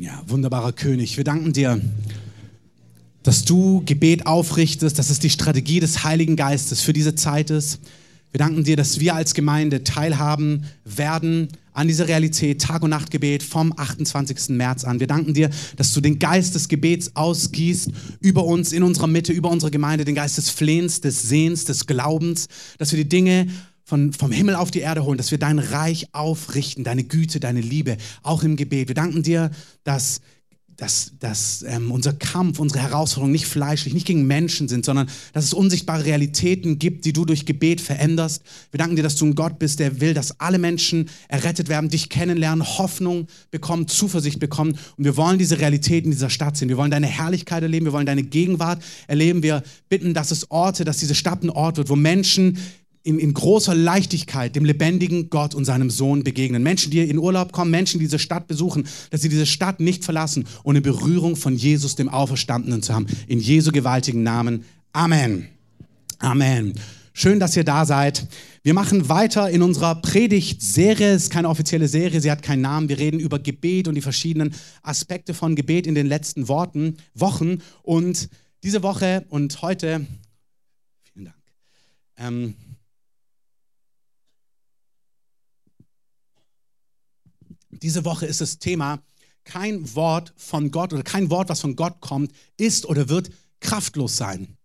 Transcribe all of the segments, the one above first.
Ja, wunderbarer König, wir danken dir, dass du Gebet aufrichtest, dass es die Strategie des Heiligen Geistes für diese Zeit ist. Wir danken dir, dass wir als Gemeinde teilhaben werden an dieser Realität, Tag- und Nachtgebet vom 28. März an. Wir danken dir, dass du den Geist des Gebets ausgießt über uns, in unserer Mitte, über unsere Gemeinde, den Geist des Flehens, des Sehens, des Glaubens, dass wir die Dinge von, vom Himmel auf die Erde holen, dass wir dein Reich aufrichten, deine Güte, deine Liebe, auch im Gebet. Wir danken dir, dass dass, dass ähm, unser Kampf, unsere Herausforderungen nicht fleischlich, nicht gegen Menschen sind, sondern dass es unsichtbare Realitäten gibt, die du durch Gebet veränderst. Wir danken dir, dass du ein Gott bist, der will, dass alle Menschen errettet werden, dich kennenlernen, Hoffnung bekommen, Zuversicht bekommen. Und wir wollen diese Realitäten dieser Stadt sehen. Wir wollen deine Herrlichkeit erleben, wir wollen deine Gegenwart erleben. Wir bitten, dass es Orte, dass diese Stadt ein Ort wird, wo Menschen in, in, großer Leichtigkeit dem lebendigen Gott und seinem Sohn begegnen. Menschen, die in Urlaub kommen, Menschen, die diese Stadt besuchen, dass sie diese Stadt nicht verlassen, ohne Berührung von Jesus, dem Auferstandenen zu haben. In Jesu gewaltigen Namen. Amen. Amen. Schön, dass ihr da seid. Wir machen weiter in unserer Predigtserie. Es ist keine offizielle Serie, sie hat keinen Namen. Wir reden über Gebet und die verschiedenen Aspekte von Gebet in den letzten Worten, Wochen. Und diese Woche und heute, vielen Dank, ähm, Diese Woche ist das Thema, kein Wort von Gott oder kein Wort, was von Gott kommt, ist oder wird kraftlos sein.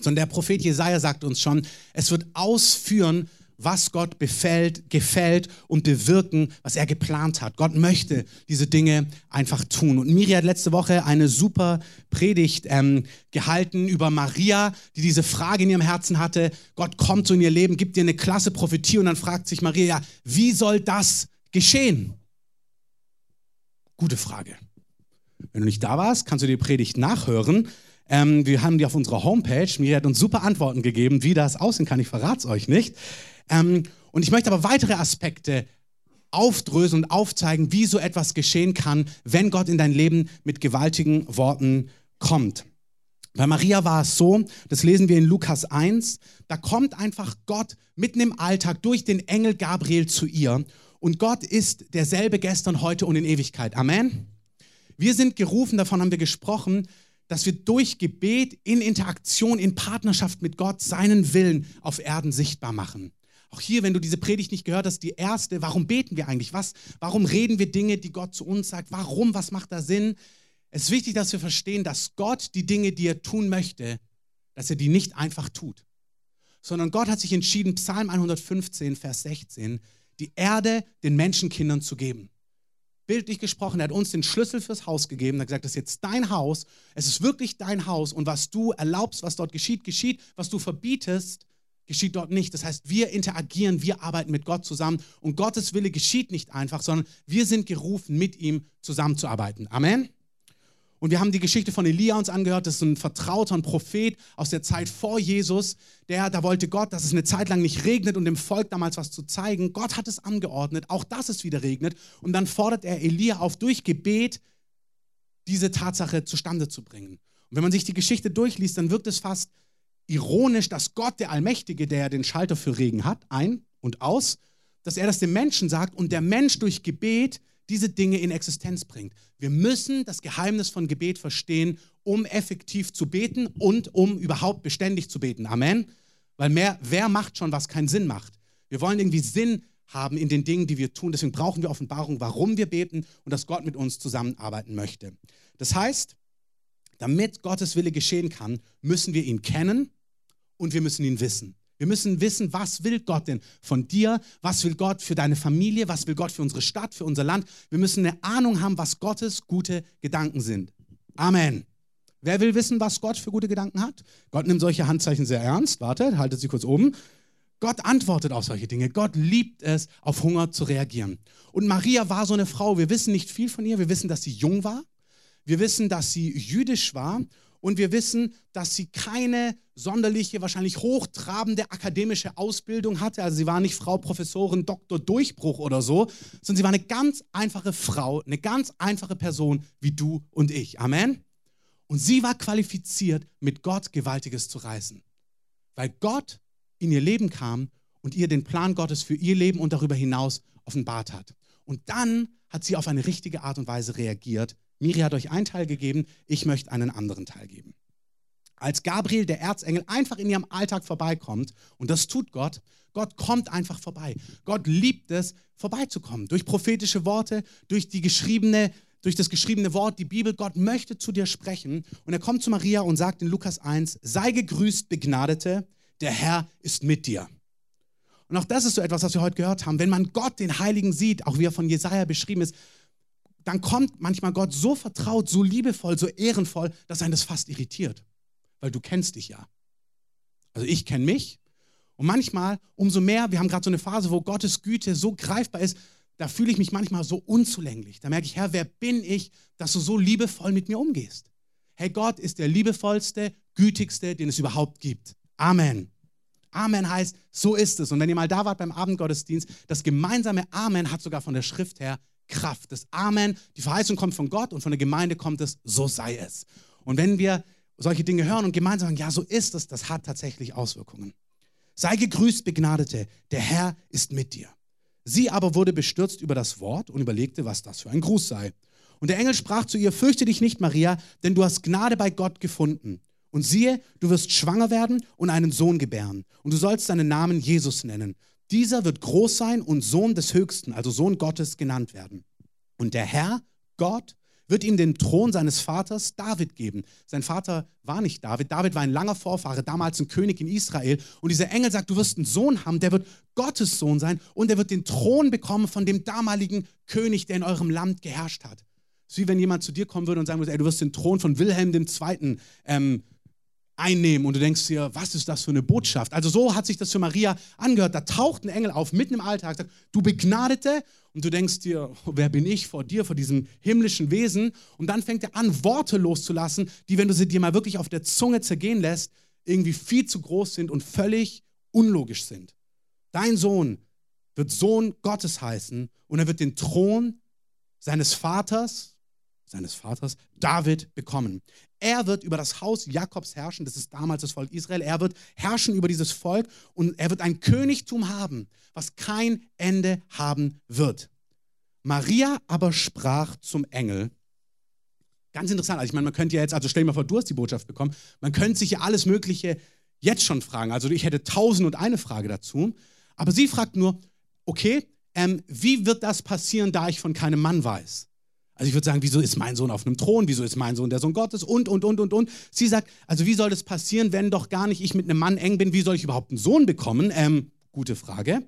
Sondern der Prophet Jesaja sagt uns schon, es wird ausführen, was Gott befällt, gefällt und bewirken, was er geplant hat. Gott möchte diese Dinge einfach tun. Und Miri hat letzte Woche eine super Predigt ähm, gehalten über Maria, die diese Frage in ihrem Herzen hatte. Gott kommt so in ihr Leben, gibt ihr eine klasse Prophetie und dann fragt sich Maria, ja, wie soll das geschehen? Gute Frage. Wenn du nicht da warst, kannst du die Predigt nachhören. Ähm, wir haben die auf unserer Homepage. Mir hat uns super Antworten gegeben, wie das aussehen kann. Ich verrate es euch nicht. Ähm, und ich möchte aber weitere Aspekte aufdröseln und aufzeigen, wie so etwas geschehen kann, wenn Gott in dein Leben mit gewaltigen Worten kommt. Bei Maria war es so, das lesen wir in Lukas 1, da kommt einfach Gott mitten im Alltag durch den Engel Gabriel zu ihr und Gott ist derselbe gestern, heute und in Ewigkeit. Amen. Wir sind gerufen, davon haben wir gesprochen, dass wir durch Gebet in Interaktion, in Partnerschaft mit Gott seinen Willen auf Erden sichtbar machen. Auch hier, wenn du diese Predigt nicht gehört hast, die erste, warum beten wir eigentlich? Was, warum reden wir Dinge, die Gott zu uns sagt? Warum? Was macht da Sinn? Es ist wichtig, dass wir verstehen, dass Gott die Dinge, die er tun möchte, dass er die nicht einfach tut, sondern Gott hat sich entschieden, Psalm 115, Vers 16, die Erde den Menschenkindern zu geben. Bildlich gesprochen, er hat uns den Schlüssel fürs Haus gegeben, er hat gesagt, das ist jetzt dein Haus, es ist wirklich dein Haus und was du erlaubst, was dort geschieht, geschieht, was du verbietest, geschieht dort nicht. Das heißt, wir interagieren, wir arbeiten mit Gott zusammen und Gottes Wille geschieht nicht einfach, sondern wir sind gerufen, mit ihm zusammenzuarbeiten. Amen. Und wir haben die Geschichte von Elia uns angehört. Das ist ein vertrauter ein Prophet aus der Zeit vor Jesus. Der, da wollte Gott, dass es eine Zeit lang nicht regnet und dem Volk damals was zu zeigen. Gott hat es angeordnet, auch dass es wieder regnet. Und dann fordert er Elia auf, durch Gebet diese Tatsache zustande zu bringen. Und wenn man sich die Geschichte durchliest, dann wirkt es fast ironisch, dass Gott, der Allmächtige, der den Schalter für Regen hat, ein und aus, dass er das dem Menschen sagt und der Mensch durch Gebet diese Dinge in Existenz bringt. Wir müssen das Geheimnis von Gebet verstehen, um effektiv zu beten und um überhaupt beständig zu beten. Amen. Weil mehr, wer macht schon, was keinen Sinn macht? Wir wollen irgendwie Sinn haben in den Dingen, die wir tun. Deswegen brauchen wir Offenbarung, warum wir beten und dass Gott mit uns zusammenarbeiten möchte. Das heißt, damit Gottes Wille geschehen kann, müssen wir ihn kennen und wir müssen ihn wissen. Wir müssen wissen, was will Gott denn von dir? Was will Gott für deine Familie? Was will Gott für unsere Stadt, für unser Land? Wir müssen eine Ahnung haben, was Gottes gute Gedanken sind. Amen. Wer will wissen, was Gott für gute Gedanken hat? Gott nimmt solche Handzeichen sehr ernst. Warte, haltet sie kurz oben. Gott antwortet auf solche Dinge. Gott liebt es, auf Hunger zu reagieren. Und Maria war so eine Frau. Wir wissen nicht viel von ihr. Wir wissen, dass sie jung war. Wir wissen, dass sie jüdisch war und wir wissen, dass sie keine sonderliche, wahrscheinlich hochtrabende akademische Ausbildung hatte. Also sie war nicht Frau Professorin, Doktor Durchbruch oder so, sondern sie war eine ganz einfache Frau, eine ganz einfache Person wie du und ich. Amen. Und sie war qualifiziert, mit Gott Gewaltiges zu reißen. Weil Gott in ihr Leben kam und ihr den Plan Gottes für ihr Leben und darüber hinaus offenbart hat. Und dann hat sie auf eine richtige Art und Weise reagiert. Miri hat euch einen Teil gegeben, ich möchte einen anderen Teil geben. Als Gabriel, der Erzengel, einfach in ihrem Alltag vorbeikommt, und das tut Gott, Gott kommt einfach vorbei. Gott liebt es, vorbeizukommen. Durch prophetische Worte, durch die geschriebene, durch das geschriebene Wort, die Bibel. Gott möchte zu dir sprechen. Und er kommt zu Maria und sagt in Lukas 1, sei gegrüßt, Begnadete, der Herr ist mit dir. Und auch das ist so etwas, was wir heute gehört haben. Wenn man Gott, den Heiligen, sieht, auch wie er von Jesaja beschrieben ist, dann kommt manchmal Gott so vertraut, so liebevoll, so ehrenvoll, dass einen das fast irritiert. Weil du kennst dich ja. Also ich kenne mich. Und manchmal, umso mehr, wir haben gerade so eine Phase, wo Gottes Güte so greifbar ist, da fühle ich mich manchmal so unzulänglich. Da merke ich, Herr, wer bin ich, dass du so liebevoll mit mir umgehst? Hey, Gott ist der liebevollste, gütigste, den es überhaupt gibt. Amen. Amen heißt, so ist es. Und wenn ihr mal da wart beim Abendgottesdienst, das gemeinsame Amen hat sogar von der Schrift her Kraft. Das Amen, die Verheißung kommt von Gott und von der Gemeinde kommt es, so sei es. Und wenn wir solche Dinge hören und gemeinsam sagen, ja, so ist es, das hat tatsächlich Auswirkungen. Sei gegrüßt, Begnadete, der Herr ist mit dir. Sie aber wurde bestürzt über das Wort und überlegte, was das für ein Gruß sei. Und der Engel sprach zu ihr, fürchte dich nicht, Maria, denn du hast Gnade bei Gott gefunden. Und siehe, du wirst schwanger werden und einen Sohn gebären. Und du sollst seinen Namen Jesus nennen. Dieser wird groß sein und Sohn des Höchsten, also Sohn Gottes genannt werden. Und der Herr, Gott, wird ihm den Thron seines Vaters David geben. Sein Vater war nicht David. David war ein langer Vorfahre, damals ein König in Israel. Und dieser Engel sagt, du wirst einen Sohn haben, der wird Gottes Sohn sein und der wird den Thron bekommen von dem damaligen König, der in eurem Land geherrscht hat. Es ist wie wenn jemand zu dir kommen würde und sagen würde, ey, du wirst den Thron von Wilhelm II. Ähm, einnehmen und du denkst dir, was ist das für eine Botschaft? Also so hat sich das für Maria angehört. Da taucht ein Engel auf mitten im Alltag, sagt, du Begnadete und du denkst dir, wer bin ich vor dir, vor diesem himmlischen Wesen? Und dann fängt er an, Worte loszulassen, die, wenn du sie dir mal wirklich auf der Zunge zergehen lässt, irgendwie viel zu groß sind und völlig unlogisch sind. Dein Sohn wird Sohn Gottes heißen und er wird den Thron seines Vaters, seines Vaters, David, bekommen. Er wird über das Haus Jakobs herrschen, das ist damals das Volk Israel. Er wird herrschen über dieses Volk und er wird ein Königtum haben, was kein Ende haben wird. Maria aber sprach zum Engel, ganz interessant, also ich meine, man könnte ja jetzt, also stell dir mal vor, du hast die Botschaft bekommen, man könnte sich ja alles Mögliche jetzt schon fragen. Also ich hätte tausend und eine Frage dazu, aber sie fragt nur, okay, ähm, wie wird das passieren, da ich von keinem Mann weiß? Also ich würde sagen, wieso ist mein Sohn auf einem Thron? Wieso ist mein Sohn der Sohn Gottes? Und, und, und, und, und. Sie sagt, also wie soll das passieren, wenn doch gar nicht ich mit einem Mann eng bin? Wie soll ich überhaupt einen Sohn bekommen? Ähm, gute Frage.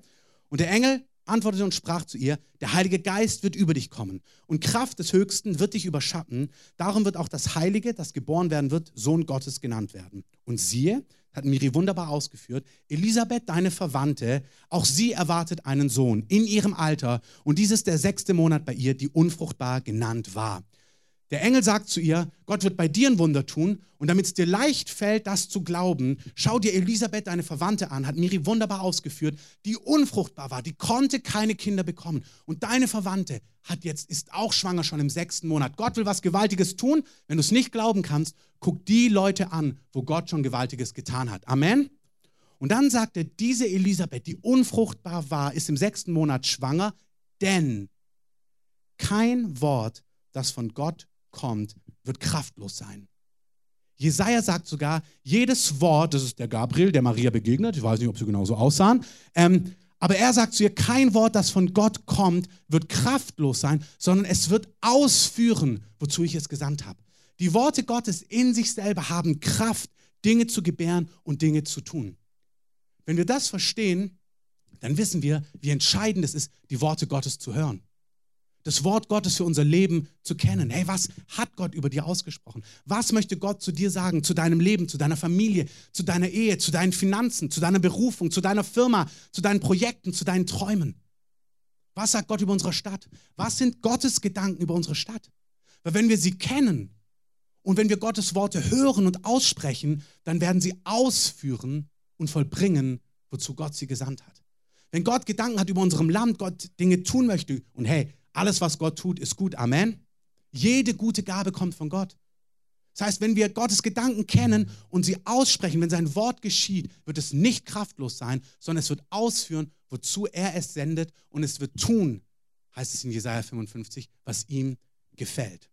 Und der Engel antwortete und sprach zu ihr, der Heilige Geist wird über dich kommen und Kraft des Höchsten wird dich überschatten. Darum wird auch das Heilige, das geboren werden wird, Sohn Gottes genannt werden. Und siehe, hat Miri wunderbar ausgeführt, Elisabeth, deine Verwandte, auch sie erwartet einen Sohn in ihrem Alter und dies ist der sechste Monat bei ihr, die unfruchtbar genannt war. Der Engel sagt zu ihr, Gott wird bei dir ein Wunder tun und damit es dir leicht fällt, das zu glauben, schau dir Elisabeth, deine Verwandte an, hat Miri wunderbar ausgeführt, die unfruchtbar war, die konnte keine Kinder bekommen. Und deine Verwandte hat jetzt, ist auch schwanger schon im sechsten Monat. Gott will was Gewaltiges tun. Wenn du es nicht glauben kannst, guck die Leute an, wo Gott schon Gewaltiges getan hat. Amen. Und dann sagte diese Elisabeth, die unfruchtbar war, ist im sechsten Monat schwanger, denn kein Wort, das von Gott kommt, wird kraftlos sein. Jesaja sagt sogar, jedes Wort, das ist der Gabriel, der Maria begegnet, ich weiß nicht, ob sie genau so aussahen, ähm, aber er sagt zu ihr, kein Wort, das von Gott kommt, wird kraftlos sein, sondern es wird ausführen, wozu ich es gesandt habe. Die Worte Gottes in sich selber haben Kraft, Dinge zu gebären und Dinge zu tun. Wenn wir das verstehen, dann wissen wir, wie entscheidend es ist, die Worte Gottes zu hören das Wort Gottes für unser Leben zu kennen. Hey, was hat Gott über dir ausgesprochen? Was möchte Gott zu dir sagen, zu deinem Leben, zu deiner Familie, zu deiner Ehe, zu deinen Finanzen, zu deiner Berufung, zu deiner Firma, zu deinen Projekten, zu deinen Träumen? Was sagt Gott über unsere Stadt? Was sind Gottes Gedanken über unsere Stadt? Weil wenn wir sie kennen und wenn wir Gottes Worte hören und aussprechen, dann werden sie ausführen und vollbringen, wozu Gott sie gesandt hat. Wenn Gott Gedanken hat über unserem Land, Gott Dinge tun möchte und hey, alles, was Gott tut, ist gut. Amen. Jede gute Gabe kommt von Gott. Das heißt, wenn wir Gottes Gedanken kennen und sie aussprechen, wenn sein Wort geschieht, wird es nicht kraftlos sein, sondern es wird ausführen, wozu er es sendet und es wird tun. heißt es in Jesaja 55, was ihm gefällt.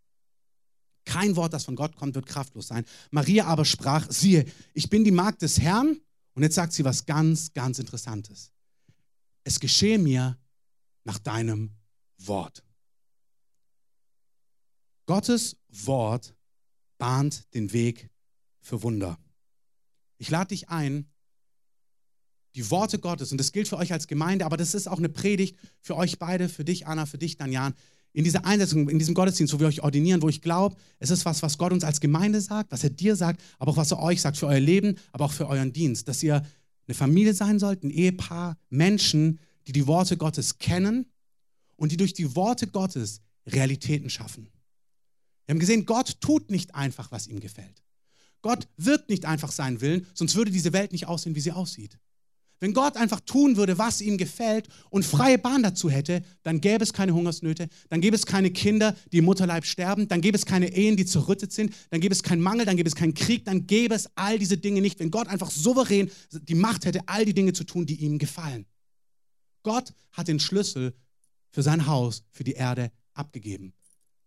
Kein Wort, das von Gott kommt, wird kraftlos sein. Maria aber sprach, siehe, ich bin die Magd des Herrn. Und jetzt sagt sie was ganz, ganz Interessantes. Es geschehe mir nach deinem Wort. Gottes Wort bahnt den Weg für Wunder. Ich lade dich ein, die Worte Gottes, und das gilt für euch als Gemeinde, aber das ist auch eine Predigt für euch beide, für dich, Anna, für dich, Danjan, in dieser Einsetzung, in diesem Gottesdienst, wo wir euch ordinieren, wo ich glaube, es ist was, was Gott uns als Gemeinde sagt, was er dir sagt, aber auch was er euch sagt für euer Leben, aber auch für euren Dienst, dass ihr eine Familie sein sollt, ein Ehepaar, Menschen, die die Worte Gottes kennen und die durch die Worte Gottes Realitäten schaffen. Wir haben gesehen, Gott tut nicht einfach, was ihm gefällt. Gott wirkt nicht einfach seinen Willen, sonst würde diese Welt nicht aussehen, wie sie aussieht. Wenn Gott einfach tun würde, was ihm gefällt und freie Bahn dazu hätte, dann gäbe es keine Hungersnöte, dann gäbe es keine Kinder, die im Mutterleib sterben, dann gäbe es keine Ehen, die zerrüttet sind, dann gäbe es keinen Mangel, dann gäbe es keinen Krieg, dann gäbe es all diese Dinge nicht, wenn Gott einfach souverän die Macht hätte, all die Dinge zu tun, die ihm gefallen. Gott hat den Schlüssel für sein Haus, für die Erde abgegeben.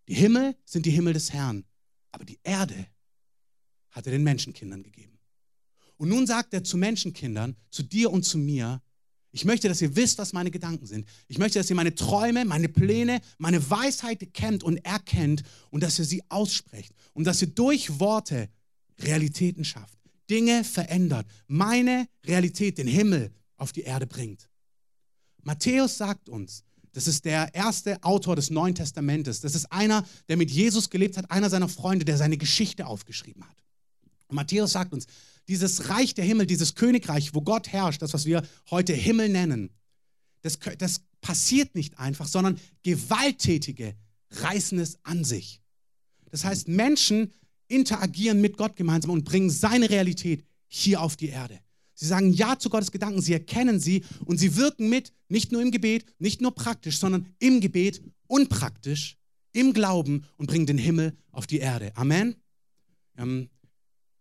Die Himmel sind die Himmel des Herrn, aber die Erde hat er den Menschenkindern gegeben. Und nun sagt er zu Menschenkindern, zu dir und zu mir, ich möchte, dass ihr wisst, was meine Gedanken sind. Ich möchte, dass ihr meine Träume, meine Pläne, meine Weisheit kennt und erkennt und dass ihr sie aussprecht und dass ihr durch Worte Realitäten schafft, Dinge verändert, meine Realität, den Himmel auf die Erde bringt. Matthäus sagt uns, das ist der erste Autor des Neuen Testamentes. Das ist einer, der mit Jesus gelebt hat, einer seiner Freunde, der seine Geschichte aufgeschrieben hat. Und Matthäus sagt uns, dieses Reich der Himmel, dieses Königreich, wo Gott herrscht, das, was wir heute Himmel nennen, das, das passiert nicht einfach, sondern Gewalttätige reißen es an sich. Das heißt, Menschen interagieren mit Gott gemeinsam und bringen seine Realität hier auf die Erde. Sie sagen Ja zu Gottes Gedanken, sie erkennen sie und sie wirken mit, nicht nur im Gebet, nicht nur praktisch, sondern im Gebet und praktisch, im Glauben und bringen den Himmel auf die Erde. Amen. Ähm,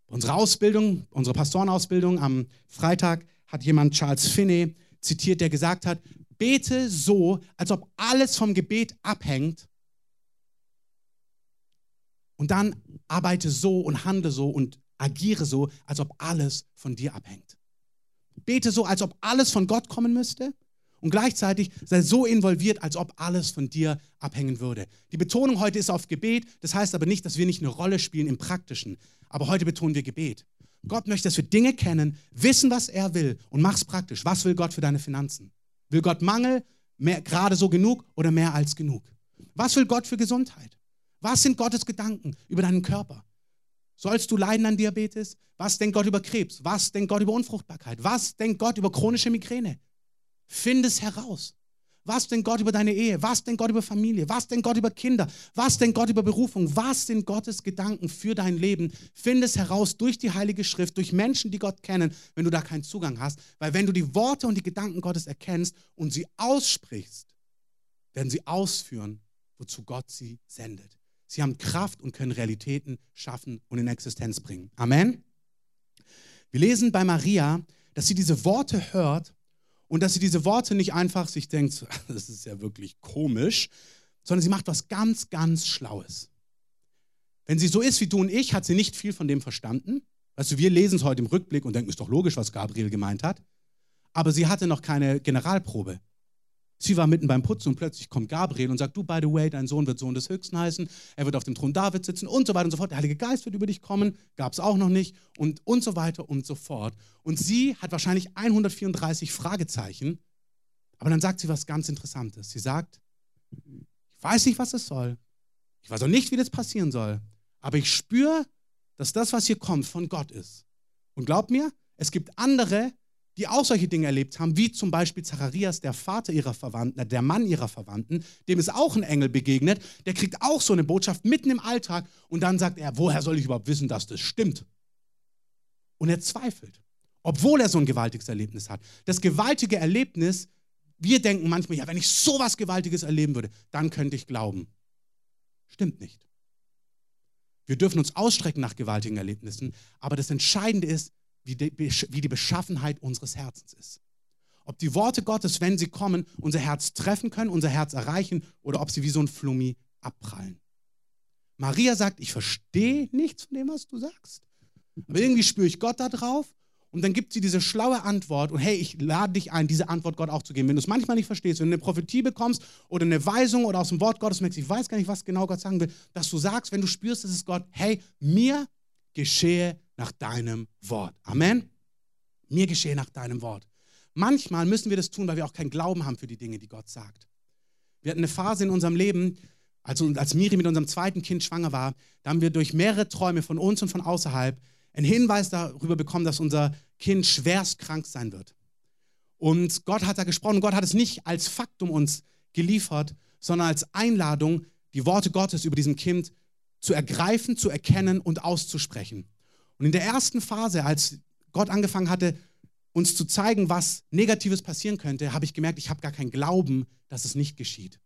Unsere Ausbildung, unsere Pastorenausbildung am Freitag hat jemand Charles Finney zitiert, der gesagt hat, bete so, als ob alles vom Gebet abhängt und dann arbeite so und handle so und agiere so, als ob alles von dir abhängt. Bete so, als ob alles von Gott kommen müsste und gleichzeitig sei so involviert, als ob alles von dir abhängen würde. Die Betonung heute ist auf Gebet, das heißt aber nicht, dass wir nicht eine Rolle spielen im Praktischen, aber heute betonen wir Gebet. Gott möchte, dass wir Dinge kennen, wissen, was er will und mach's praktisch. Was will Gott für deine Finanzen? Will Gott Mangel, mehr, gerade so genug oder mehr als genug? Was will Gott für Gesundheit? Was sind Gottes Gedanken über deinen Körper? Sollst du leiden an Diabetes? Was denkt Gott über Krebs? Was denkt Gott über Unfruchtbarkeit? Was denkt Gott über chronische Migräne? Finde es heraus. Was denkt Gott über deine Ehe? Was denkt Gott über Familie? Was denkt Gott über Kinder? Was denkt Gott über Berufung? Was sind Gottes Gedanken für dein Leben? Finde es heraus durch die Heilige Schrift, durch Menschen, die Gott kennen, wenn du da keinen Zugang hast. Weil wenn du die Worte und die Gedanken Gottes erkennst und sie aussprichst, werden sie ausführen, wozu Gott sie sendet. Sie haben Kraft und können Realitäten schaffen und in Existenz bringen. Amen. Wir lesen bei Maria, dass sie diese Worte hört und dass sie diese Worte nicht einfach sich denkt, das ist ja wirklich komisch, sondern sie macht was ganz, ganz Schlaues. Wenn sie so ist wie du und ich, hat sie nicht viel von dem verstanden. Weißt du, wir lesen es heute im Rückblick und denken, ist doch logisch, was Gabriel gemeint hat. Aber sie hatte noch keine Generalprobe. Sie war mitten beim Putzen und plötzlich kommt Gabriel und sagt, du, by the way, dein Sohn wird Sohn des Höchsten heißen, er wird auf dem Thron David sitzen und so weiter und so fort. Der Heilige Geist wird über dich kommen, gab es auch noch nicht und, und so weiter und so fort. Und sie hat wahrscheinlich 134 Fragezeichen, aber dann sagt sie was ganz Interessantes. Sie sagt, ich weiß nicht, was es soll, ich weiß auch nicht, wie das passieren soll, aber ich spüre, dass das, was hier kommt, von Gott ist. Und glaub mir, es gibt andere, die auch solche Dinge erlebt haben, wie zum Beispiel Zacharias, der Vater ihrer Verwandten, äh, der Mann ihrer Verwandten, dem ist auch ein Engel begegnet, der kriegt auch so eine Botschaft mitten im Alltag und dann sagt er, woher soll ich überhaupt wissen, dass das stimmt? Und er zweifelt, obwohl er so ein gewaltiges Erlebnis hat. Das gewaltige Erlebnis, wir denken manchmal, ja, wenn ich sowas Gewaltiges erleben würde, dann könnte ich glauben. Stimmt nicht. Wir dürfen uns ausstrecken nach gewaltigen Erlebnissen, aber das Entscheidende ist, wie die, wie die Beschaffenheit unseres Herzens ist. ob die Worte Gottes, wenn sie kommen, unser Herz treffen können, unser Herz erreichen oder ob sie wie so ein Flummi abprallen. Maria sagt, ich verstehe nichts von dem, was du sagst. Aber irgendwie spüre ich Gott da drauf und dann gibt sie diese schlaue Antwort und hey, ich lade dich ein, diese Antwort Gott auch zu geben. Wenn du es manchmal nicht verstehst, wenn du eine Prophetie bekommst oder eine Weisung oder aus dem Wort Gottes merkst, ich weiß gar nicht, was genau Gott sagen will, dass du sagst, wenn du spürst, es ist Gott, hey, mir geschehe nach deinem Wort. Amen. Mir geschehe nach deinem Wort. Manchmal müssen wir das tun, weil wir auch keinen Glauben haben für die Dinge, die Gott sagt. Wir hatten eine Phase in unserem Leben, also als Miri mit unserem zweiten Kind schwanger war, da haben wir durch mehrere Träume von uns und von außerhalb einen Hinweis darüber bekommen, dass unser Kind schwerst krank sein wird. Und Gott hat da gesprochen. Gott hat es nicht als Faktum uns geliefert, sondern als Einladung, die Worte Gottes über diesem Kind zu ergreifen, zu erkennen und auszusprechen. Und in der ersten Phase, als Gott angefangen hatte, uns zu zeigen, was Negatives passieren könnte, habe ich gemerkt, ich habe gar keinen Glauben, dass es nicht geschieht.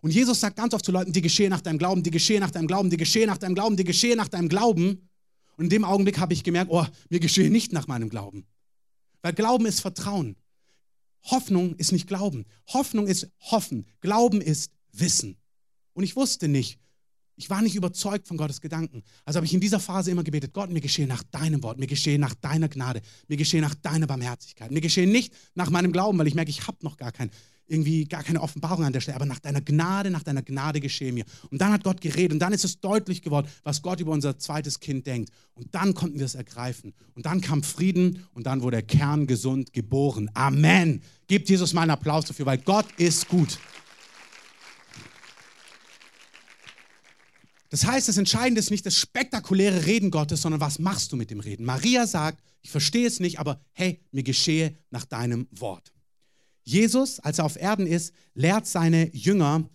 Und Jesus sagt ganz oft zu Leuten, die geschehe nach deinem Glauben, die geschehe nach deinem Glauben, die geschehe nach deinem Glauben, die geschehe nach deinem Glauben. Und in dem Augenblick habe ich gemerkt, oh, mir geschehe nicht nach meinem Glauben. Weil Glauben ist Vertrauen. Hoffnung ist nicht Glauben. Hoffnung ist Hoffen. Glauben ist Wissen. Und ich wusste nicht, ich war nicht überzeugt von Gottes Gedanken. Also habe ich in dieser Phase immer gebetet, Gott, mir geschehe nach deinem Wort, mir geschehe nach deiner Gnade, mir geschehe nach deiner Barmherzigkeit, mir geschehe nicht nach meinem Glauben, weil ich merke, ich habe noch gar kein, irgendwie gar keine Offenbarung an der Stelle, aber nach deiner Gnade, nach deiner Gnade geschehe mir. Und dann hat Gott geredet und dann ist es deutlich geworden, was Gott über unser zweites Kind denkt. Und dann konnten wir es ergreifen. Und dann kam Frieden und dann wurde der Kern gesund geboren. Amen. Gebt Jesus mal einen Applaus dafür, weil Gott ist gut. Das heißt, das Entscheidende ist nicht das spektakuläre Reden Gottes, sondern was machst du mit dem Reden? Maria sagt, ich verstehe es nicht, aber hey, mir geschehe nach deinem Wort. Jesus, als er auf Erden ist, lehrt seine Jünger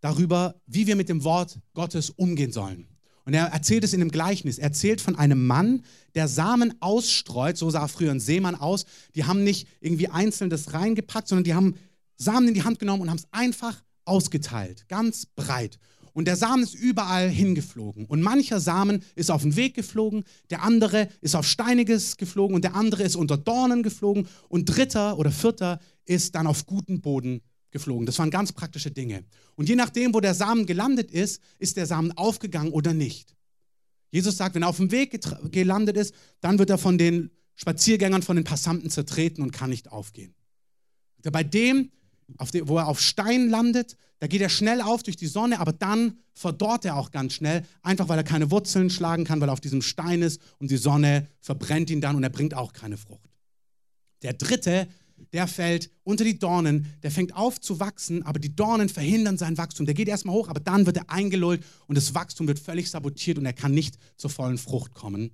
darüber, wie wir mit dem Wort Gottes umgehen sollen. Und er erzählt es in einem Gleichnis. Er erzählt von einem Mann, der Samen ausstreut. So sah früher ein Seemann aus. Die haben nicht irgendwie einzeln das reingepackt, sondern die haben Samen in die Hand genommen und haben es einfach ausgeteilt, ganz breit. Und der Samen ist überall hingeflogen. Und mancher Samen ist auf den Weg geflogen, der andere ist auf Steiniges geflogen und der andere ist unter Dornen geflogen und dritter oder vierter ist dann auf guten Boden geflogen. Das waren ganz praktische Dinge. Und je nachdem, wo der Samen gelandet ist, ist der Samen aufgegangen oder nicht. Jesus sagt, wenn er auf dem Weg gelandet ist, dann wird er von den Spaziergängern, von den Passanten zertreten und kann nicht aufgehen. Bei dem, dem, wo er auf Stein landet, da geht er schnell auf durch die Sonne, aber dann verdorrt er auch ganz schnell, einfach weil er keine Wurzeln schlagen kann, weil er auf diesem Stein ist und die Sonne verbrennt ihn dann und er bringt auch keine Frucht. Der dritte, der fällt unter die Dornen, der fängt auf zu wachsen, aber die Dornen verhindern sein Wachstum. Der geht erstmal hoch, aber dann wird er eingelullt und das Wachstum wird völlig sabotiert und er kann nicht zur vollen Frucht kommen.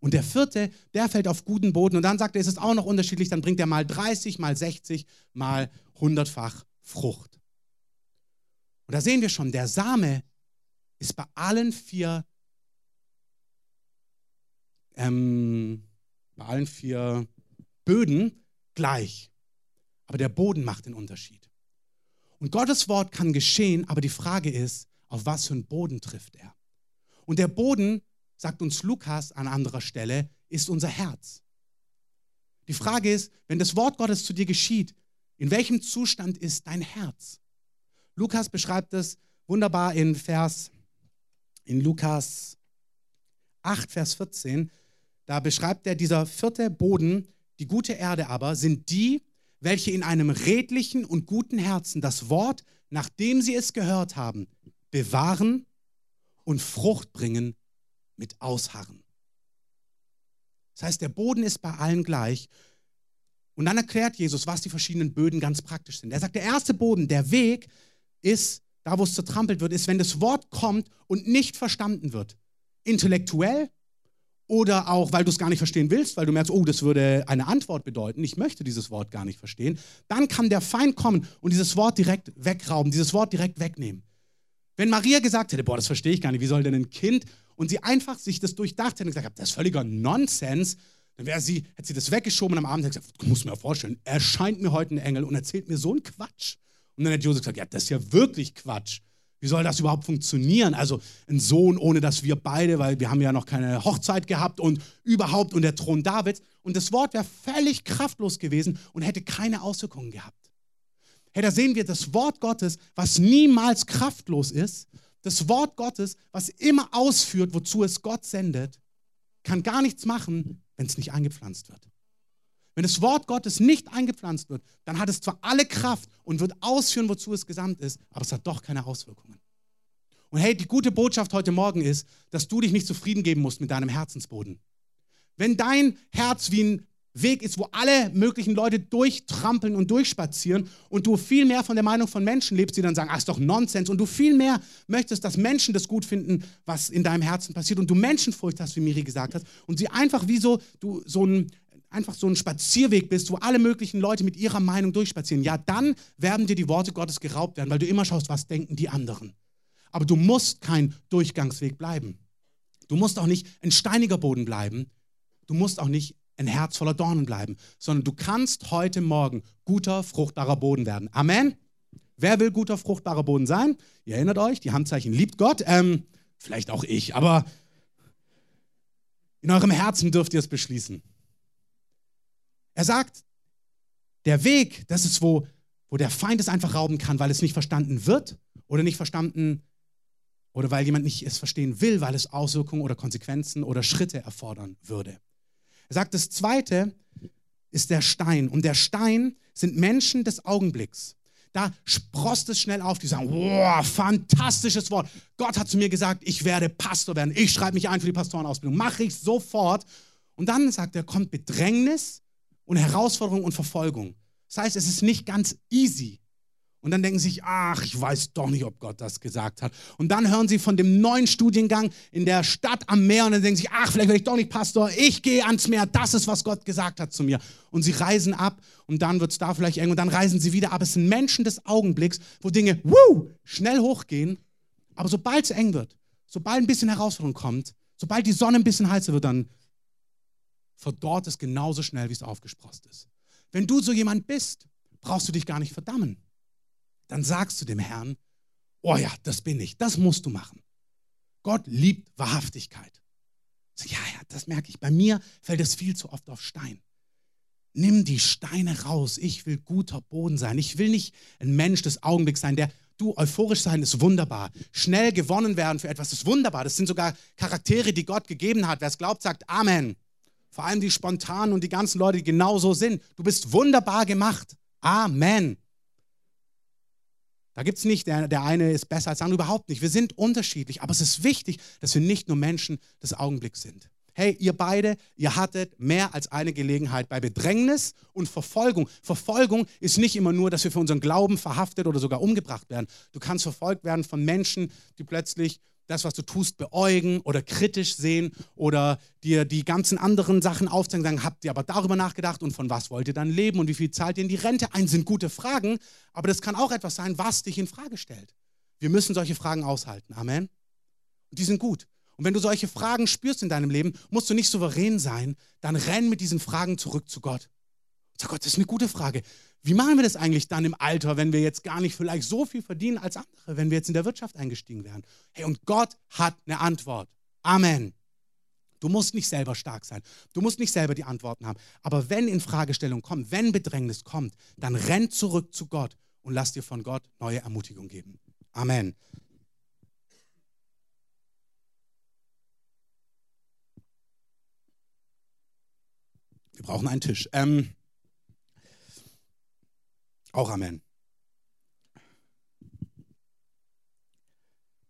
Und der vierte, der fällt auf guten Boden und dann sagt er, es ist auch noch unterschiedlich, dann bringt er mal 30, mal 60, mal 100-fach Frucht. Und da sehen wir schon, der Same ist bei allen vier, ähm, bei allen vier Böden gleich. Aber der Boden macht den Unterschied. Und Gottes Wort kann geschehen, aber die Frage ist, auf was für einen Boden trifft er? Und der Boden, sagt uns Lukas an anderer Stelle, ist unser Herz. Die Frage ist, wenn das Wort Gottes zu dir geschieht, in welchem Zustand ist dein Herz? Lukas beschreibt es wunderbar in Vers, in Lukas 8, Vers 14. Da beschreibt er, dieser vierte Boden, die gute Erde aber, sind die, welche in einem redlichen und guten Herzen das Wort, nachdem sie es gehört haben, bewahren und Frucht bringen mit Ausharren. Das heißt, der Boden ist bei allen gleich und dann erklärt Jesus, was die verschiedenen Böden ganz praktisch sind. Er sagt, der erste Boden, der Weg, ist, da wo es zertrampelt wird, ist, wenn das Wort kommt und nicht verstanden wird. Intellektuell oder auch, weil du es gar nicht verstehen willst, weil du merkst, oh, das würde eine Antwort bedeuten, ich möchte dieses Wort gar nicht verstehen, dann kann der Feind kommen und dieses Wort direkt wegrauben, dieses Wort direkt wegnehmen. Wenn Maria gesagt hätte, boah, das verstehe ich gar nicht, wie soll denn ein Kind, und sie einfach sich das durchdacht hätte und gesagt, das ist völliger Nonsens, dann wäre sie, hätte sie das weggeschoben und am Abend hätte gesagt, du musst mir vorstellen, erscheint mir heute ein Engel und erzählt mir so einen Quatsch. Und dann hat Josef gesagt, ja, das ist ja wirklich Quatsch. Wie soll das überhaupt funktionieren? Also ein Sohn, ohne dass wir beide, weil wir haben ja noch keine Hochzeit gehabt und überhaupt und der Thron Davids. Und das Wort wäre völlig kraftlos gewesen und hätte keine Auswirkungen gehabt. Hey, da sehen wir das Wort Gottes, was niemals kraftlos ist. Das Wort Gottes, was immer ausführt, wozu es Gott sendet, kann gar nichts machen, wenn es nicht eingepflanzt wird. Wenn das Wort Gottes nicht eingepflanzt wird, dann hat es zwar alle Kraft und wird ausführen, wozu es gesamt ist, aber es hat doch keine Auswirkungen. Und hey, die gute Botschaft heute Morgen ist, dass du dich nicht zufrieden geben musst mit deinem Herzensboden. Wenn dein Herz wie ein Weg ist, wo alle möglichen Leute durchtrampeln und durchspazieren und du viel mehr von der Meinung von Menschen lebst, die dann sagen, ach, ist doch Nonsens und du viel mehr möchtest, dass Menschen das gut finden, was in deinem Herzen passiert und du Menschenfurcht hast, wie Miri gesagt hat und sie einfach wie so, du so ein, einfach so ein Spazierweg bist, wo alle möglichen Leute mit ihrer Meinung durchspazieren, ja, dann werden dir die Worte Gottes geraubt werden, weil du immer schaust, was denken die anderen. Aber du musst kein Durchgangsweg bleiben. Du musst auch nicht ein steiniger Boden bleiben. Du musst auch nicht ein Herz voller Dornen bleiben, sondern du kannst heute Morgen guter, fruchtbarer Boden werden. Amen. Wer will guter, fruchtbarer Boden sein? Ihr erinnert euch, die Handzeichen liebt Gott. Ähm, vielleicht auch ich, aber in eurem Herzen dürft ihr es beschließen. Er sagt, der Weg, das ist, wo, wo der Feind es einfach rauben kann, weil es nicht verstanden wird oder nicht verstanden oder weil jemand nicht es verstehen will, weil es Auswirkungen oder Konsequenzen oder Schritte erfordern würde. Er sagt, das Zweite ist der Stein. Und der Stein sind Menschen des Augenblicks. Da sprost es schnell auf, die sagen, wow, fantastisches Wort. Gott hat zu mir gesagt, ich werde Pastor werden. Ich schreibe mich ein für die Pastorenausbildung. Mache ich sofort. Und dann sagt er, kommt Bedrängnis und Herausforderung und Verfolgung. Das heißt, es ist nicht ganz easy. Und dann denken sie sich, ach, ich weiß doch nicht, ob Gott das gesagt hat. Und dann hören sie von dem neuen Studiengang in der Stadt am Meer und dann denken sie, ach, vielleicht werde ich doch nicht Pastor. Ich gehe ans Meer. Das ist, was Gott gesagt hat zu mir. Und sie reisen ab und dann wird es da vielleicht eng und dann reisen sie wieder. Aber es sind Menschen des Augenblicks, wo Dinge wuh, schnell hochgehen. Aber sobald es eng wird, sobald ein bisschen Herausforderung kommt, sobald die Sonne ein bisschen heißer wird, dann verdorrt es genauso schnell, wie es aufgesprost ist. Wenn du so jemand bist, brauchst du dich gar nicht verdammen dann sagst du dem Herrn, oh ja, das bin ich, das musst du machen. Gott liebt Wahrhaftigkeit. So, ja, ja, das merke ich. Bei mir fällt es viel zu oft auf Stein. Nimm die Steine raus. Ich will guter Boden sein. Ich will nicht ein Mensch des Augenblicks sein, der du euphorisch sein ist wunderbar. Schnell gewonnen werden für etwas ist wunderbar. Das sind sogar Charaktere, die Gott gegeben hat. Wer es glaubt, sagt Amen. Vor allem die spontanen und die ganzen Leute, die genauso sind. Du bist wunderbar gemacht. Amen. Da gibt es nicht, der, der eine ist besser als der andere, überhaupt nicht. Wir sind unterschiedlich, aber es ist wichtig, dass wir nicht nur Menschen des Augenblicks sind. Hey, ihr beide, ihr hattet mehr als eine Gelegenheit bei Bedrängnis und Verfolgung. Verfolgung ist nicht immer nur, dass wir für unseren Glauben verhaftet oder sogar umgebracht werden. Du kannst verfolgt werden von Menschen, die plötzlich das, was du tust, beäugen oder kritisch sehen oder dir die ganzen anderen Sachen aufzeigen, sagen, habt ihr aber darüber nachgedacht und von was wollt ihr dann leben und wie viel zahlt ihr in die Rente ein, sind gute Fragen, aber das kann auch etwas sein, was dich in Frage stellt. Wir müssen solche Fragen aushalten. Amen. Und die sind gut. Und wenn du solche Fragen spürst in deinem Leben, musst du nicht souverän sein, dann renn mit diesen Fragen zurück zu Gott. Sag Gott, das ist eine gute Frage. Wie machen wir das eigentlich dann im Alter, wenn wir jetzt gar nicht vielleicht so viel verdienen als andere, wenn wir jetzt in der Wirtschaft eingestiegen wären? Hey, und Gott hat eine Antwort. Amen. Du musst nicht selber stark sein. Du musst nicht selber die Antworten haben. Aber wenn in Fragestellung kommt, wenn Bedrängnis kommt, dann renn zurück zu Gott und lass dir von Gott neue Ermutigung geben. Amen. Wir brauchen einen Tisch. Ähm, auch Amen.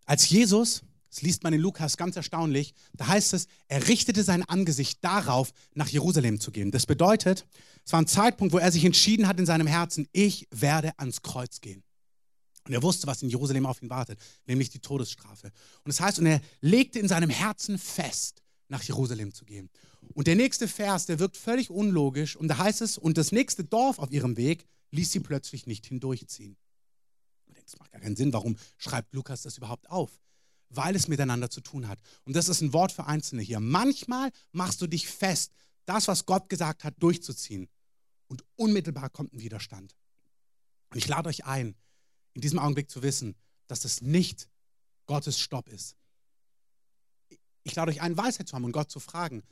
Als Jesus, das liest man in Lukas ganz erstaunlich, da heißt es, er richtete sein Angesicht darauf, nach Jerusalem zu gehen. Das bedeutet, es war ein Zeitpunkt, wo er sich entschieden hat in seinem Herzen, ich werde ans Kreuz gehen. Und er wusste, was in Jerusalem auf ihn wartet, nämlich die Todesstrafe. Und das heißt, und er legte in seinem Herzen fest, nach Jerusalem zu gehen. Und der nächste Vers, der wirkt völlig unlogisch. Und da heißt es, und das nächste Dorf auf ihrem Weg ließ sie plötzlich nicht hindurchziehen. Das macht gar keinen Sinn. Warum schreibt Lukas das überhaupt auf? Weil es miteinander zu tun hat. Und das ist ein Wort für Einzelne hier. Manchmal machst du dich fest, das, was Gott gesagt hat, durchzuziehen. Und unmittelbar kommt ein Widerstand. Und ich lade euch ein, in diesem Augenblick zu wissen, dass es nicht Gottes Stopp ist. Ich lade euch ein, Weisheit zu haben und Gott zu fragen.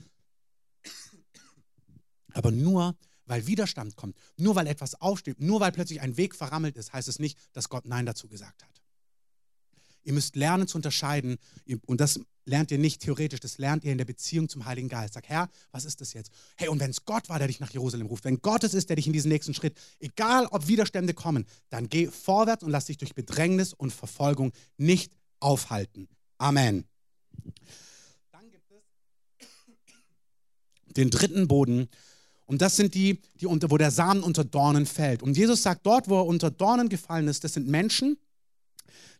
Aber nur, weil Widerstand kommt, nur weil etwas aufsteht, nur weil plötzlich ein Weg verrammelt ist, heißt es nicht, dass Gott Nein dazu gesagt hat. Ihr müsst lernen zu unterscheiden und das lernt ihr nicht theoretisch, das lernt ihr in der Beziehung zum Heiligen Geist. Sag, Herr, was ist das jetzt? Hey, und wenn es Gott war, der dich nach Jerusalem ruft, wenn Gott es ist, der dich in diesen nächsten Schritt, egal ob Widerstände kommen, dann geh vorwärts und lass dich durch Bedrängnis und Verfolgung nicht aufhalten. Amen. Dann gibt es den dritten Boden. Und das sind die, die unter, wo der Samen unter Dornen fällt. Und Jesus sagt, dort, wo er unter Dornen gefallen ist, das sind Menschen,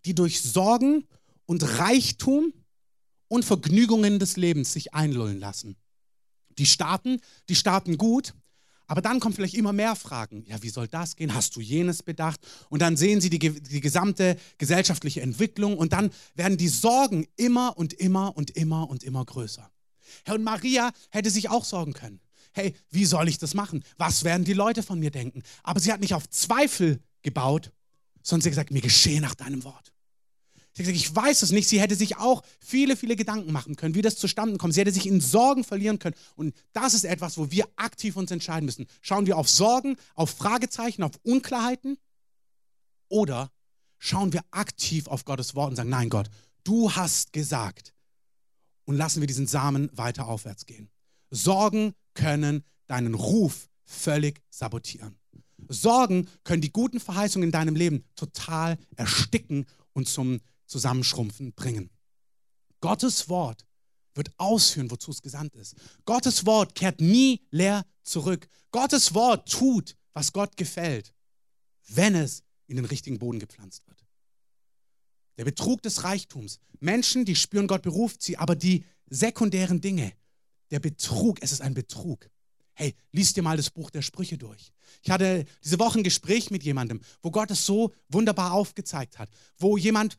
die durch Sorgen und Reichtum und Vergnügungen des Lebens sich einlullen lassen. Die starten, die starten gut, aber dann kommen vielleicht immer mehr Fragen. Ja, wie soll das gehen? Hast du jenes bedacht? Und dann sehen sie die, die gesamte gesellschaftliche Entwicklung und dann werden die Sorgen immer und immer und immer und immer größer. Herr und Maria hätte sich auch sorgen können. Hey, wie soll ich das machen? Was werden die Leute von mir denken? Aber sie hat nicht auf Zweifel gebaut, sondern sie hat gesagt, mir geschehe nach deinem Wort. Sie hat gesagt, ich weiß es nicht. Sie hätte sich auch viele, viele Gedanken machen können, wie das zustande kommt. Sie hätte sich in Sorgen verlieren können. Und das ist etwas, wo wir aktiv uns entscheiden müssen. Schauen wir auf Sorgen, auf Fragezeichen, auf Unklarheiten? Oder schauen wir aktiv auf Gottes Wort und sagen, nein Gott, du hast gesagt. Und lassen wir diesen Samen weiter aufwärts gehen. Sorgen können deinen Ruf völlig sabotieren. Sorgen können die guten Verheißungen in deinem Leben total ersticken und zum Zusammenschrumpfen bringen. Gottes Wort wird ausführen, wozu es gesandt ist. Gottes Wort kehrt nie leer zurück. Gottes Wort tut, was Gott gefällt, wenn es in den richtigen Boden gepflanzt wird. Der Betrug des Reichtums. Menschen, die spüren, Gott beruft sie, aber die sekundären Dinge, der Betrug, es ist ein Betrug. Hey, lies dir mal das Buch der Sprüche durch. Ich hatte diese Woche ein Gespräch mit jemandem, wo Gott es so wunderbar aufgezeigt hat, wo jemand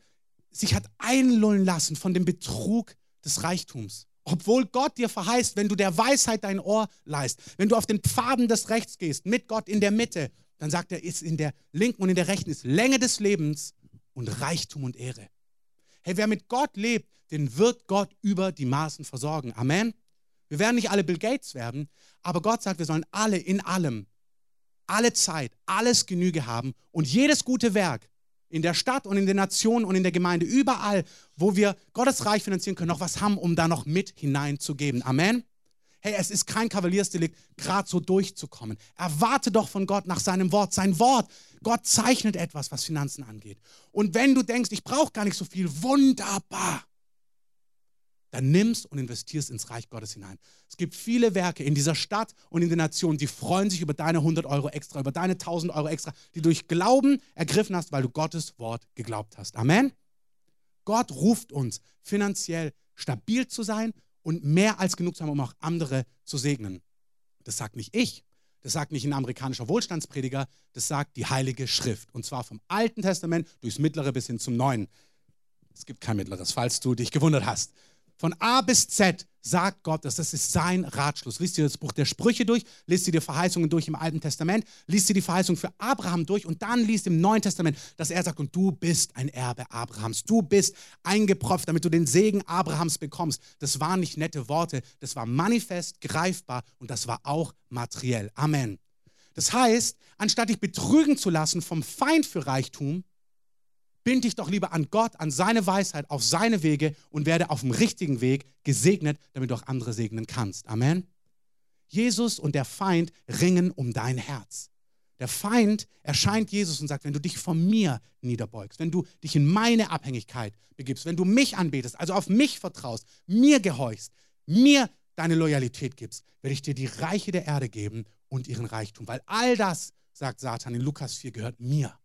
sich hat einlullen lassen von dem Betrug des Reichtums. Obwohl Gott dir verheißt, wenn du der Weisheit dein Ohr leist, wenn du auf den Pfaden des Rechts gehst, mit Gott in der Mitte, dann sagt er, ist in der linken und in der rechten ist Länge des Lebens und Reichtum und Ehre. Hey, wer mit Gott lebt, den wird Gott über die Maßen versorgen. Amen. Wir werden nicht alle Bill Gates werden, aber Gott sagt, wir sollen alle in allem, alle Zeit, alles Genüge haben und jedes gute Werk in der Stadt und in den Nationen und in der Gemeinde, überall, wo wir Gottes Reich finanzieren können, noch was haben, um da noch mit hineinzugeben. Amen. Hey, es ist kein Kavaliersdelikt, gerade so durchzukommen. Erwarte doch von Gott nach seinem Wort. Sein Wort, Gott zeichnet etwas, was Finanzen angeht. Und wenn du denkst, ich brauche gar nicht so viel, wunderbar dann nimmst und investierst ins Reich Gottes hinein. Es gibt viele Werke in dieser Stadt und in den Nationen, die freuen sich über deine 100 Euro extra, über deine 1000 Euro extra, die du durch Glauben ergriffen hast, weil du Gottes Wort geglaubt hast. Amen. Gott ruft uns, finanziell stabil zu sein und mehr als genug zu haben, um auch andere zu segnen. Das sagt nicht ich, das sagt nicht ein amerikanischer Wohlstandsprediger, das sagt die Heilige Schrift. Und zwar vom Alten Testament durchs Mittlere bis hin zum Neuen. Es gibt kein Mittleres, falls du dich gewundert hast. Von A bis Z sagt Gott das. Das ist sein Ratschluss. Lies dir das Buch der Sprüche durch, liest dir die Verheißungen durch im Alten Testament, liest dir die Verheißung für Abraham durch und dann liest im Neuen Testament, dass er sagt, und du bist ein Erbe Abrahams. Du bist eingepropft, damit du den Segen Abrahams bekommst. Das waren nicht nette Worte, das war manifest, greifbar und das war auch materiell. Amen. Das heißt, anstatt dich betrügen zu lassen vom Feind für Reichtum, Bind dich doch lieber an Gott, an seine Weisheit, auf seine Wege und werde auf dem richtigen Weg gesegnet, damit du auch andere segnen kannst. Amen. Jesus und der Feind ringen um dein Herz. Der Feind erscheint Jesus und sagt, wenn du dich von mir niederbeugst, wenn du dich in meine Abhängigkeit begibst, wenn du mich anbetest, also auf mich vertraust, mir gehorchst, mir deine Loyalität gibst, werde ich dir die Reiche der Erde geben und ihren Reichtum. Weil all das, sagt Satan in Lukas 4, gehört mir.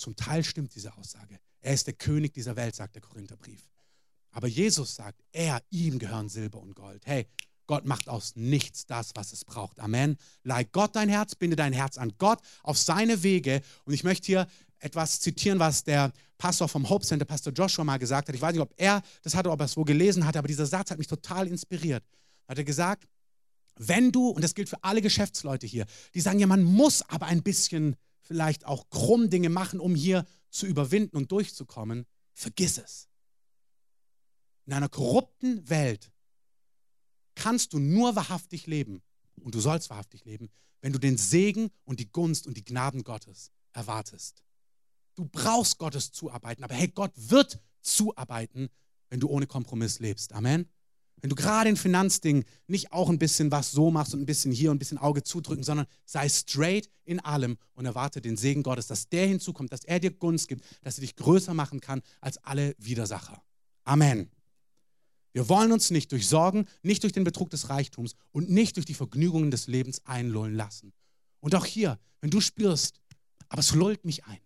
Zum Teil stimmt diese Aussage. Er ist der König dieser Welt, sagt der Korintherbrief. Aber Jesus sagt, er, ihm gehören Silber und Gold. Hey, Gott macht aus nichts das, was es braucht. Amen. Leih Gott dein Herz, binde dein Herz an Gott auf seine Wege. Und ich möchte hier etwas zitieren, was der Pastor vom Hope Center, Pastor Joshua, mal gesagt hat. Ich weiß nicht, ob er das hatte, ob er es wo gelesen hat, aber dieser Satz hat mich total inspiriert. Hat er gesagt, wenn du, und das gilt für alle Geschäftsleute hier, die sagen, ja, man muss aber ein bisschen vielleicht auch krumm Dinge machen, um hier zu überwinden und durchzukommen, vergiss es. In einer korrupten Welt kannst du nur wahrhaftig leben und du sollst wahrhaftig leben, wenn du den Segen und die Gunst und die Gnaden Gottes erwartest. Du brauchst Gottes Zuarbeiten, aber hey, Gott wird zuarbeiten, wenn du ohne Kompromiss lebst. Amen. Wenn du gerade in Finanzdingen nicht auch ein bisschen was so machst und ein bisschen hier und ein bisschen Auge zudrücken, sondern sei straight in allem und erwarte den Segen Gottes, dass der hinzukommt, dass er dir Gunst gibt, dass er dich größer machen kann als alle Widersacher. Amen. Wir wollen uns nicht durch Sorgen, nicht durch den Betrug des Reichtums und nicht durch die Vergnügungen des Lebens einlullen lassen. Und auch hier, wenn du spürst, aber es lullt mich ein.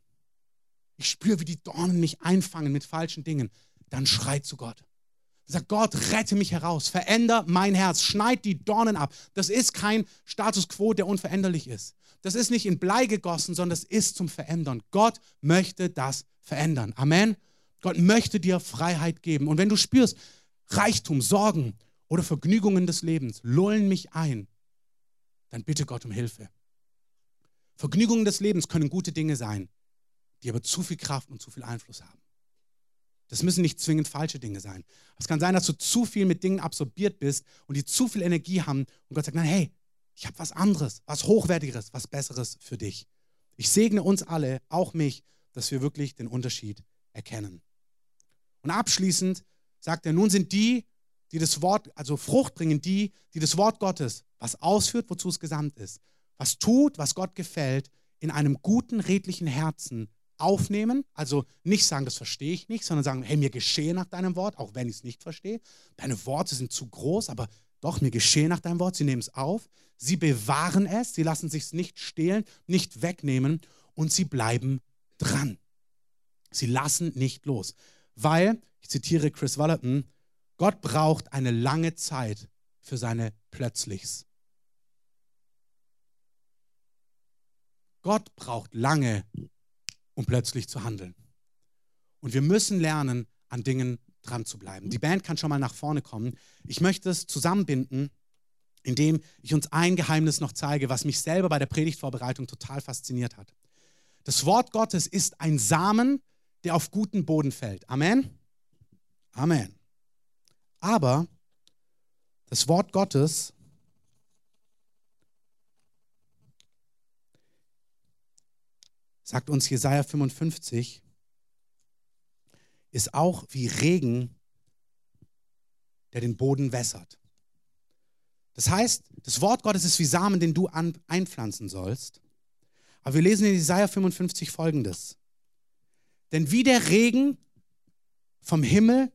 Ich spüre, wie die Dornen mich einfangen mit falschen Dingen. Dann schrei zu Gott. Sag Gott, rette mich heraus, veränder mein Herz, schneid die Dornen ab. Das ist kein Status quo, der unveränderlich ist. Das ist nicht in Blei gegossen, sondern das ist zum Verändern. Gott möchte das verändern. Amen. Gott möchte dir Freiheit geben. Und wenn du spürst, Reichtum, Sorgen oder Vergnügungen des Lebens lullen mich ein, dann bitte Gott um Hilfe. Vergnügungen des Lebens können gute Dinge sein, die aber zu viel Kraft und zu viel Einfluss haben. Das müssen nicht zwingend falsche Dinge sein. Es kann sein, dass du zu viel mit Dingen absorbiert bist und die zu viel Energie haben und Gott sagt, nein, hey, ich habe was anderes, was Hochwertigeres, was Besseres für dich. Ich segne uns alle, auch mich, dass wir wirklich den Unterschied erkennen. Und abschließend sagt er, nun sind die, die das Wort, also Frucht bringen, die, die das Wort Gottes, was ausführt, wozu es gesandt ist, was tut, was Gott gefällt, in einem guten, redlichen Herzen aufnehmen, also nicht sagen, das verstehe ich nicht, sondern sagen, hey, mir geschehe nach deinem Wort, auch wenn ich es nicht verstehe. Deine Worte sind zu groß, aber doch, mir geschehe nach deinem Wort. Sie nehmen es auf, sie bewahren es, sie lassen sich es nicht stehlen, nicht wegnehmen und sie bleiben dran. Sie lassen nicht los, weil, ich zitiere Chris Wallerton, Gott braucht eine lange Zeit für seine Plötzlichs. Gott braucht lange um plötzlich zu handeln. Und wir müssen lernen, an Dingen dran zu bleiben. Die Band kann schon mal nach vorne kommen. Ich möchte es zusammenbinden, indem ich uns ein Geheimnis noch zeige, was mich selber bei der Predigtvorbereitung total fasziniert hat. Das Wort Gottes ist ein Samen, der auf guten Boden fällt. Amen. Amen. Aber das Wort Gottes sagt uns Jesaja 55, ist auch wie Regen, der den Boden wässert. Das heißt, das Wort Gottes ist wie Samen, den du an, einpflanzen sollst. Aber wir lesen in Jesaja 55 folgendes. Denn wie der Regen vom Himmel,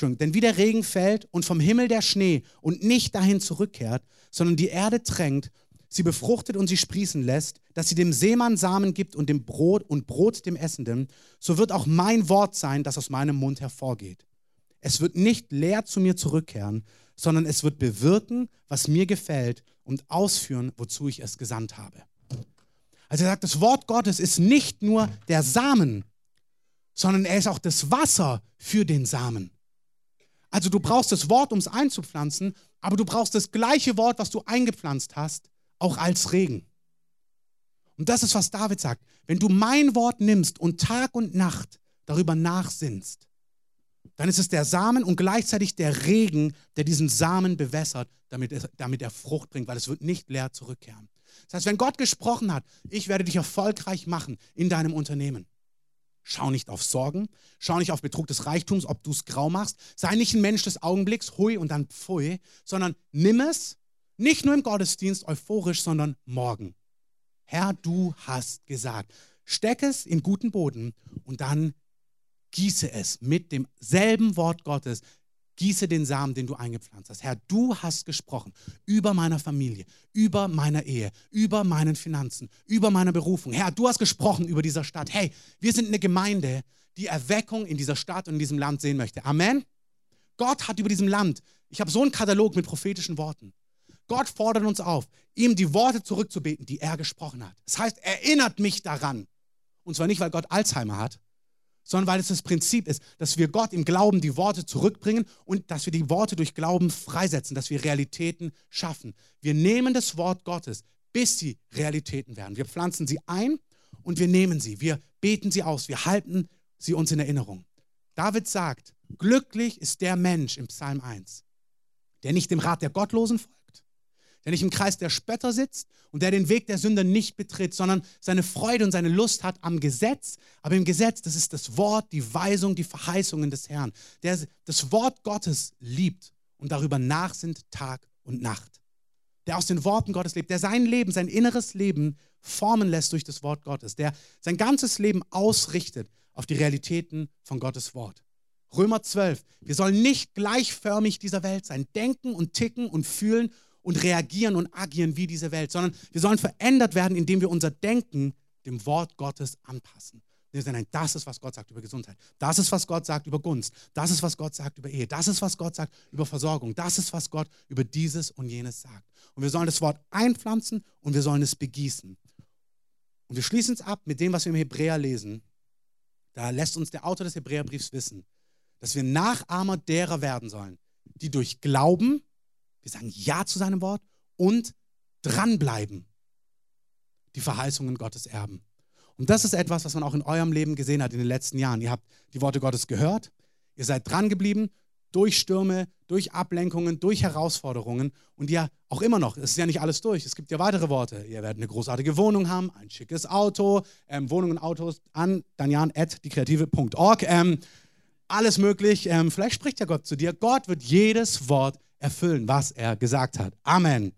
denn wie der Regen fällt und vom Himmel der Schnee und nicht dahin zurückkehrt, sondern die Erde tränkt sie befruchtet und sie sprießen lässt, dass sie dem Seemann Samen gibt und dem Brot und Brot dem Essenden, so wird auch mein Wort sein, das aus meinem Mund hervorgeht. Es wird nicht leer zu mir zurückkehren, sondern es wird bewirken, was mir gefällt und ausführen, wozu ich es gesandt habe. Also er sagt, das Wort Gottes ist nicht nur der Samen, sondern er ist auch das Wasser für den Samen. Also du brauchst das Wort, um es einzupflanzen, aber du brauchst das gleiche Wort, was du eingepflanzt hast, auch als Regen. Und das ist, was David sagt. Wenn du mein Wort nimmst und Tag und Nacht darüber nachsinnst, dann ist es der Samen und gleichzeitig der Regen, der diesen Samen bewässert, damit er, damit er Frucht bringt, weil es wird nicht leer zurückkehren. Das heißt, wenn Gott gesprochen hat, ich werde dich erfolgreich machen in deinem Unternehmen, schau nicht auf Sorgen, schau nicht auf Betrug des Reichtums, ob du es grau machst, sei nicht ein Mensch des Augenblicks, hui und dann pfui, sondern nimm es nicht nur im Gottesdienst euphorisch, sondern morgen. Herr, du hast gesagt. Steck es in guten Boden und dann gieße es mit demselben Wort Gottes. Gieße den Samen, den du eingepflanzt hast. Herr, du hast gesprochen über meiner Familie, über meiner Ehe, über meinen Finanzen, über meine Berufung. Herr, du hast gesprochen über dieser Stadt. Hey, wir sind eine Gemeinde, die Erweckung in dieser Stadt und in diesem Land sehen möchte. Amen. Gott hat über diesem Land, ich habe so einen Katalog mit prophetischen Worten. Gott fordert uns auf, ihm die Worte zurückzubeten, die er gesprochen hat. Das heißt, erinnert mich daran. Und zwar nicht, weil Gott Alzheimer hat, sondern weil es das Prinzip ist, dass wir Gott im Glauben die Worte zurückbringen und dass wir die Worte durch Glauben freisetzen, dass wir Realitäten schaffen. Wir nehmen das Wort Gottes, bis sie Realitäten werden. Wir pflanzen sie ein und wir nehmen sie, wir beten sie aus, wir halten sie uns in Erinnerung. David sagt, glücklich ist der Mensch im Psalm 1, der nicht dem Rat der Gottlosen folgt, der nicht im Kreis der Spötter sitzt und der den Weg der Sünder nicht betritt, sondern seine Freude und seine Lust hat am Gesetz. Aber im Gesetz, das ist das Wort, die Weisung, die Verheißungen des Herrn, der das Wort Gottes liebt und darüber nachsinnt Tag und Nacht. Der aus den Worten Gottes lebt, der sein Leben, sein inneres Leben formen lässt durch das Wort Gottes, der sein ganzes Leben ausrichtet auf die Realitäten von Gottes Wort. Römer 12. Wir sollen nicht gleichförmig dieser Welt sein, denken und ticken und fühlen und reagieren und agieren wie diese Welt, sondern wir sollen verändert werden, indem wir unser Denken dem Wort Gottes anpassen. Nein, das ist, was Gott sagt über Gesundheit. Das ist, was Gott sagt über Gunst. Das ist, was Gott sagt über Ehe. Das ist, was Gott sagt über Versorgung. Das ist, was Gott über dieses und jenes sagt. Und wir sollen das Wort einpflanzen und wir sollen es begießen. Und wir schließen es ab mit dem, was wir im Hebräer lesen. Da lässt uns der Autor des Hebräerbriefs wissen, dass wir Nachahmer derer werden sollen, die durch Glauben, wir sagen Ja zu seinem Wort und dranbleiben, die Verheißungen Gottes erben. Und das ist etwas, was man auch in eurem Leben gesehen hat in den letzten Jahren. Ihr habt die Worte Gottes gehört, ihr seid drangeblieben durch Stürme, durch Ablenkungen, durch Herausforderungen und ja auch immer noch, es ist ja nicht alles durch, es gibt ja weitere Worte. Ihr werdet eine großartige Wohnung haben, ein schickes Auto, ähm, Wohnungen, Autos an danjan.diekreative.org, ähm, alles möglich. Ähm, vielleicht spricht ja Gott zu dir. Gott wird jedes Wort erfüllen, was er gesagt hat. Amen.